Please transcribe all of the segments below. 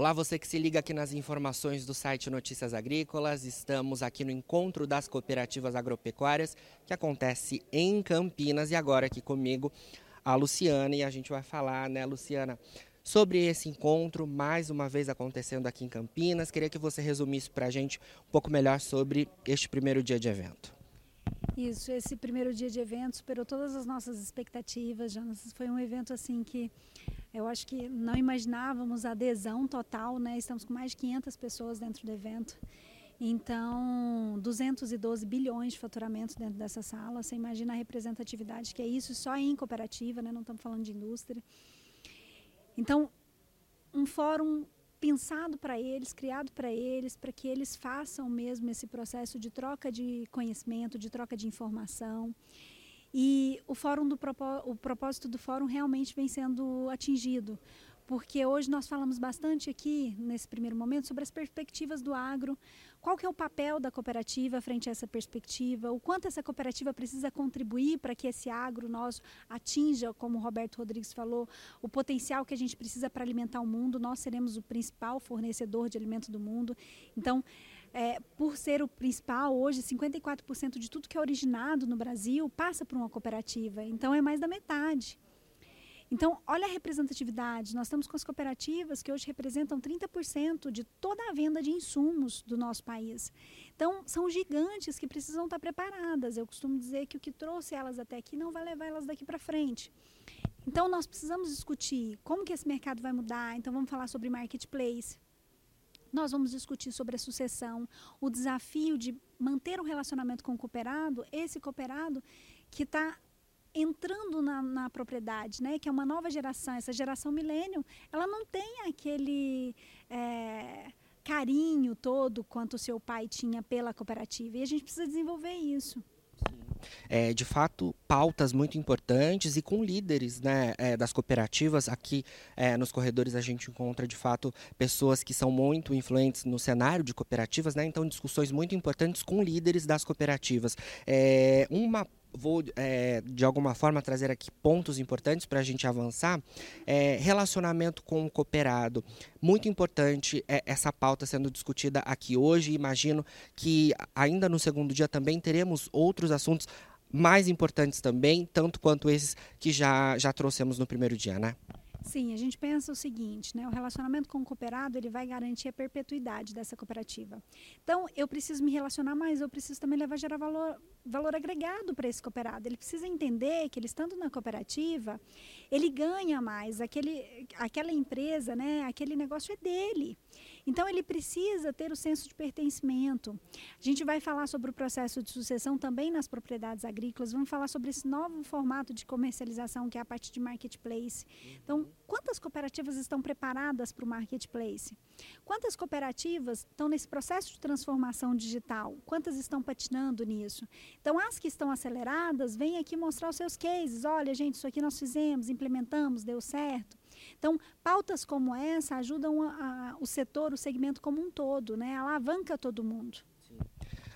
Olá, você que se liga aqui nas informações do site Notícias Agrícolas. Estamos aqui no encontro das cooperativas agropecuárias que acontece em Campinas e agora aqui comigo a Luciana e a gente vai falar, né, Luciana, sobre esse encontro mais uma vez acontecendo aqui em Campinas. Queria que você resumisse para a gente um pouco melhor sobre este primeiro dia de evento. Isso, esse primeiro dia de evento superou todas as nossas expectativas. Jonas. Foi um evento assim que eu acho que não imaginávamos a adesão total, né? Estamos com mais de 500 pessoas dentro do evento. Então, 212 bilhões de faturamento dentro dessa sala. Você imagina a representatividade que é isso só em cooperativa, né? Não estamos falando de indústria. Então, um fórum pensado para eles, criado para eles, para que eles façam mesmo esse processo de troca de conhecimento, de troca de informação. E o fórum do o propósito do fórum realmente vem sendo atingido, porque hoje nós falamos bastante aqui nesse primeiro momento sobre as perspectivas do agro, qual que é o papel da cooperativa frente a essa perspectiva, o quanto essa cooperativa precisa contribuir para que esse agro nosso atinja, como o Roberto Rodrigues falou, o potencial que a gente precisa para alimentar o mundo. Nós seremos o principal fornecedor de alimentos do mundo. Então, é, por ser o principal, hoje 54% de tudo que é originado no Brasil passa por uma cooperativa, então é mais da metade. Então, olha a representatividade. Nós estamos com as cooperativas que hoje representam 30% de toda a venda de insumos do nosso país. Então, são gigantes que precisam estar preparadas. Eu costumo dizer que o que trouxe elas até aqui não vai levar elas daqui para frente. Então, nós precisamos discutir como que esse mercado vai mudar. Então, vamos falar sobre marketplace. Nós vamos discutir sobre a sucessão, o desafio de manter um relacionamento com o cooperado, esse cooperado que está entrando na, na, propriedade, né? Que é uma nova geração, essa geração milênio, ela não tem aquele é, carinho todo quanto o seu pai tinha pela cooperativa e a gente precisa desenvolver isso é, de fato, pautas muito importantes e com líderes né, é, das cooperativas. Aqui é, nos corredores a gente encontra, de fato, pessoas que são muito influentes no cenário de cooperativas, né? então discussões muito importantes com líderes das cooperativas. É, uma vou é, de alguma forma trazer aqui pontos importantes para a gente avançar. É, relacionamento com o cooperado, muito importante é, essa pauta sendo discutida aqui hoje. Imagino que ainda no segundo dia também teremos outros assuntos mais importantes também, tanto quanto esses que já, já trouxemos no primeiro dia, né? Sim, a gente pensa o seguinte, né? O relacionamento com o cooperado ele vai garantir a perpetuidade dessa cooperativa. Então, eu preciso me relacionar mais, eu preciso também levar gerar valor, valor agregado para esse cooperado. Ele precisa entender que ele estando na cooperativa, ele ganha mais. Aquele, aquela empresa, né? Aquele negócio é dele. Então, ele precisa ter o senso de pertencimento. A gente vai falar sobre o processo de sucessão também nas propriedades agrícolas, vamos falar sobre esse novo formato de comercialização, que é a parte de marketplace. Então, quantas cooperativas estão preparadas para o marketplace? Quantas cooperativas estão nesse processo de transformação digital? Quantas estão patinando nisso? Então, as que estão aceleradas, vêm aqui mostrar os seus cases. Olha, gente, isso aqui nós fizemos, implementamos, deu certo. Então, pautas como essa ajudam a, a, o setor, o segmento como um todo, né? alavanca todo mundo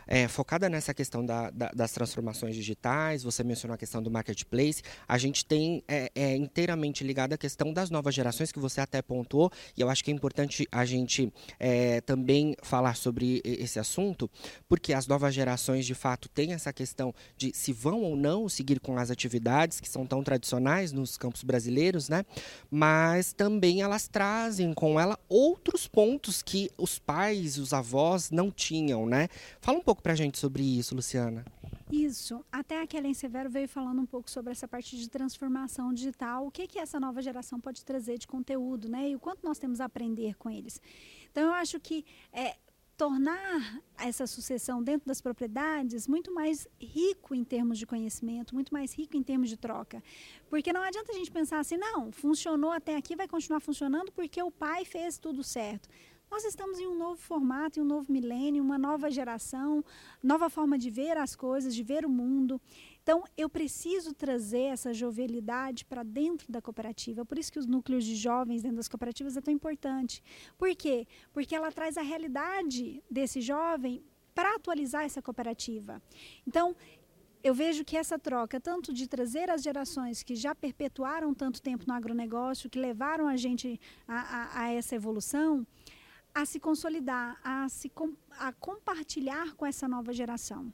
é, focada nessa questão da, da, das transformações digitais, você mencionou a questão do marketplace, a gente tem é, é, inteiramente ligada a questão das novas gerações, que você até pontuou, e eu acho que é importante a gente é, também falar sobre esse assunto, porque as novas gerações, de fato, têm essa questão de se vão ou não seguir com as atividades que são tão tradicionais nos campos brasileiros, né? mas também elas trazem com ela outros pontos que os pais, os avós não tinham. Né? Fala um pouco pouco para a gente sobre isso, Luciana. Isso. Até a Kellen Severo veio falando um pouco sobre essa parte de transformação digital, o que, que essa nova geração pode trazer de conteúdo, né? E o quanto nós temos a aprender com eles. Então, eu acho que é, tornar essa sucessão dentro das propriedades muito mais rico em termos de conhecimento, muito mais rico em termos de troca. Porque não adianta a gente pensar assim, não, funcionou até aqui, vai continuar funcionando porque o pai fez tudo certo. Nós estamos em um novo formato, em um novo milênio, uma nova geração, nova forma de ver as coisas, de ver o mundo. Então, eu preciso trazer essa jovialidade para dentro da cooperativa. Por isso que os núcleos de jovens dentro das cooperativas é tão importante. Por quê? Porque ela traz a realidade desse jovem para atualizar essa cooperativa. Então, eu vejo que essa troca, tanto de trazer as gerações que já perpetuaram tanto tempo no agronegócio, que levaram a gente a, a, a essa evolução, a se consolidar, a, se com, a compartilhar com essa nova geração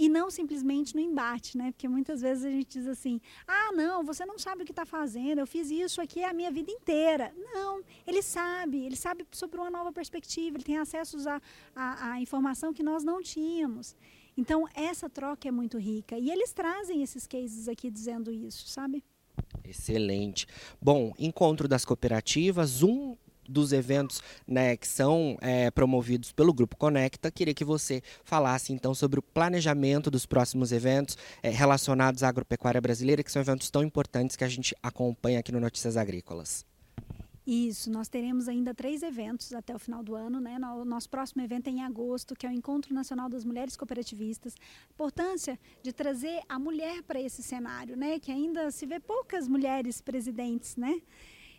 e não simplesmente no embate, né? Porque muitas vezes a gente diz assim: ah, não, você não sabe o que está fazendo, eu fiz isso aqui a minha vida inteira. Não, ele sabe, ele sabe sobre uma nova perspectiva, ele tem acesso a informação que nós não tínhamos. Então, essa troca é muito rica. E eles trazem esses cases aqui dizendo isso, sabe? Excelente. Bom, encontro das cooperativas, um dos eventos né, que são é, promovidos pelo Grupo Conecta. Queria que você falasse então sobre o planejamento dos próximos eventos é, relacionados à agropecuária brasileira, que são eventos tão importantes que a gente acompanha aqui no Notícias Agrícolas. Isso, nós teremos ainda três eventos até o final do ano. Né? O nosso próximo evento é em agosto, que é o Encontro Nacional das Mulheres Cooperativistas. A importância de trazer a mulher para esse cenário, né? que ainda se vê poucas mulheres presidentes. Né?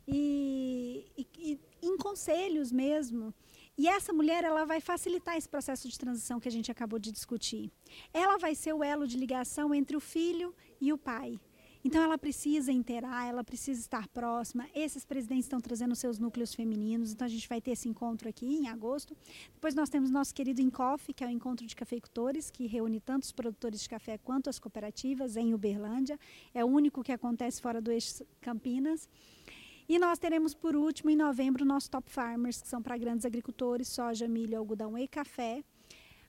E, e, e em conselhos mesmo. E essa mulher ela vai facilitar esse processo de transição que a gente acabou de discutir. Ela vai ser o elo de ligação entre o filho e o pai. Então ela precisa interar, ela precisa estar próxima. Esses presidentes estão trazendo seus núcleos femininos, então a gente vai ter esse encontro aqui em agosto. Depois nós temos nosso querido Encof, que é o encontro de cafeicultores, que reúne tanto os produtores de café quanto as cooperativas em Uberlândia. É o único que acontece fora do eixo Campinas. E nós teremos, por último, em novembro, o nosso Top Farmers, que são para grandes agricultores, soja, milho, algodão e café.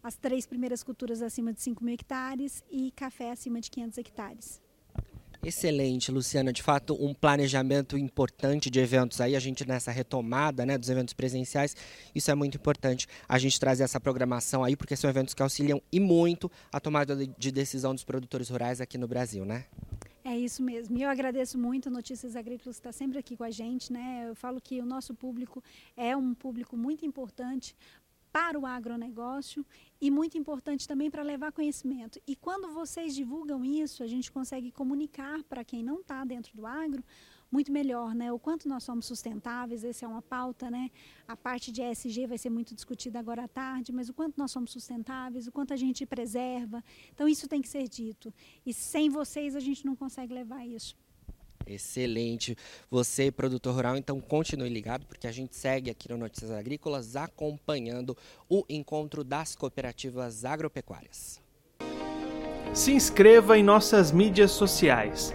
As três primeiras culturas acima de 5 mil hectares e café acima de 500 hectares. Excelente, Luciana. De fato, um planejamento importante de eventos aí, a gente nessa retomada né, dos eventos presenciais, isso é muito importante. A gente trazer essa programação aí, porque são eventos que auxiliam e muito a tomada de decisão dos produtores rurais aqui no Brasil, né? É isso mesmo. E eu agradeço muito Notícias Agrícolas estar sempre aqui com a gente. Né? Eu falo que o nosso público é um público muito importante para o agronegócio e muito importante também para levar conhecimento. E quando vocês divulgam isso, a gente consegue comunicar para quem não está dentro do agro muito melhor, né? O quanto nós somos sustentáveis, essa é uma pauta, né? A parte de ESG vai ser muito discutida agora à tarde, mas o quanto nós somos sustentáveis, o quanto a gente preserva. Então isso tem que ser dito. E sem vocês a gente não consegue levar isso. Excelente. Você, produtor rural, então continue ligado, porque a gente segue aqui no Notícias Agrícolas acompanhando o encontro das cooperativas agropecuárias. Se inscreva em nossas mídias sociais.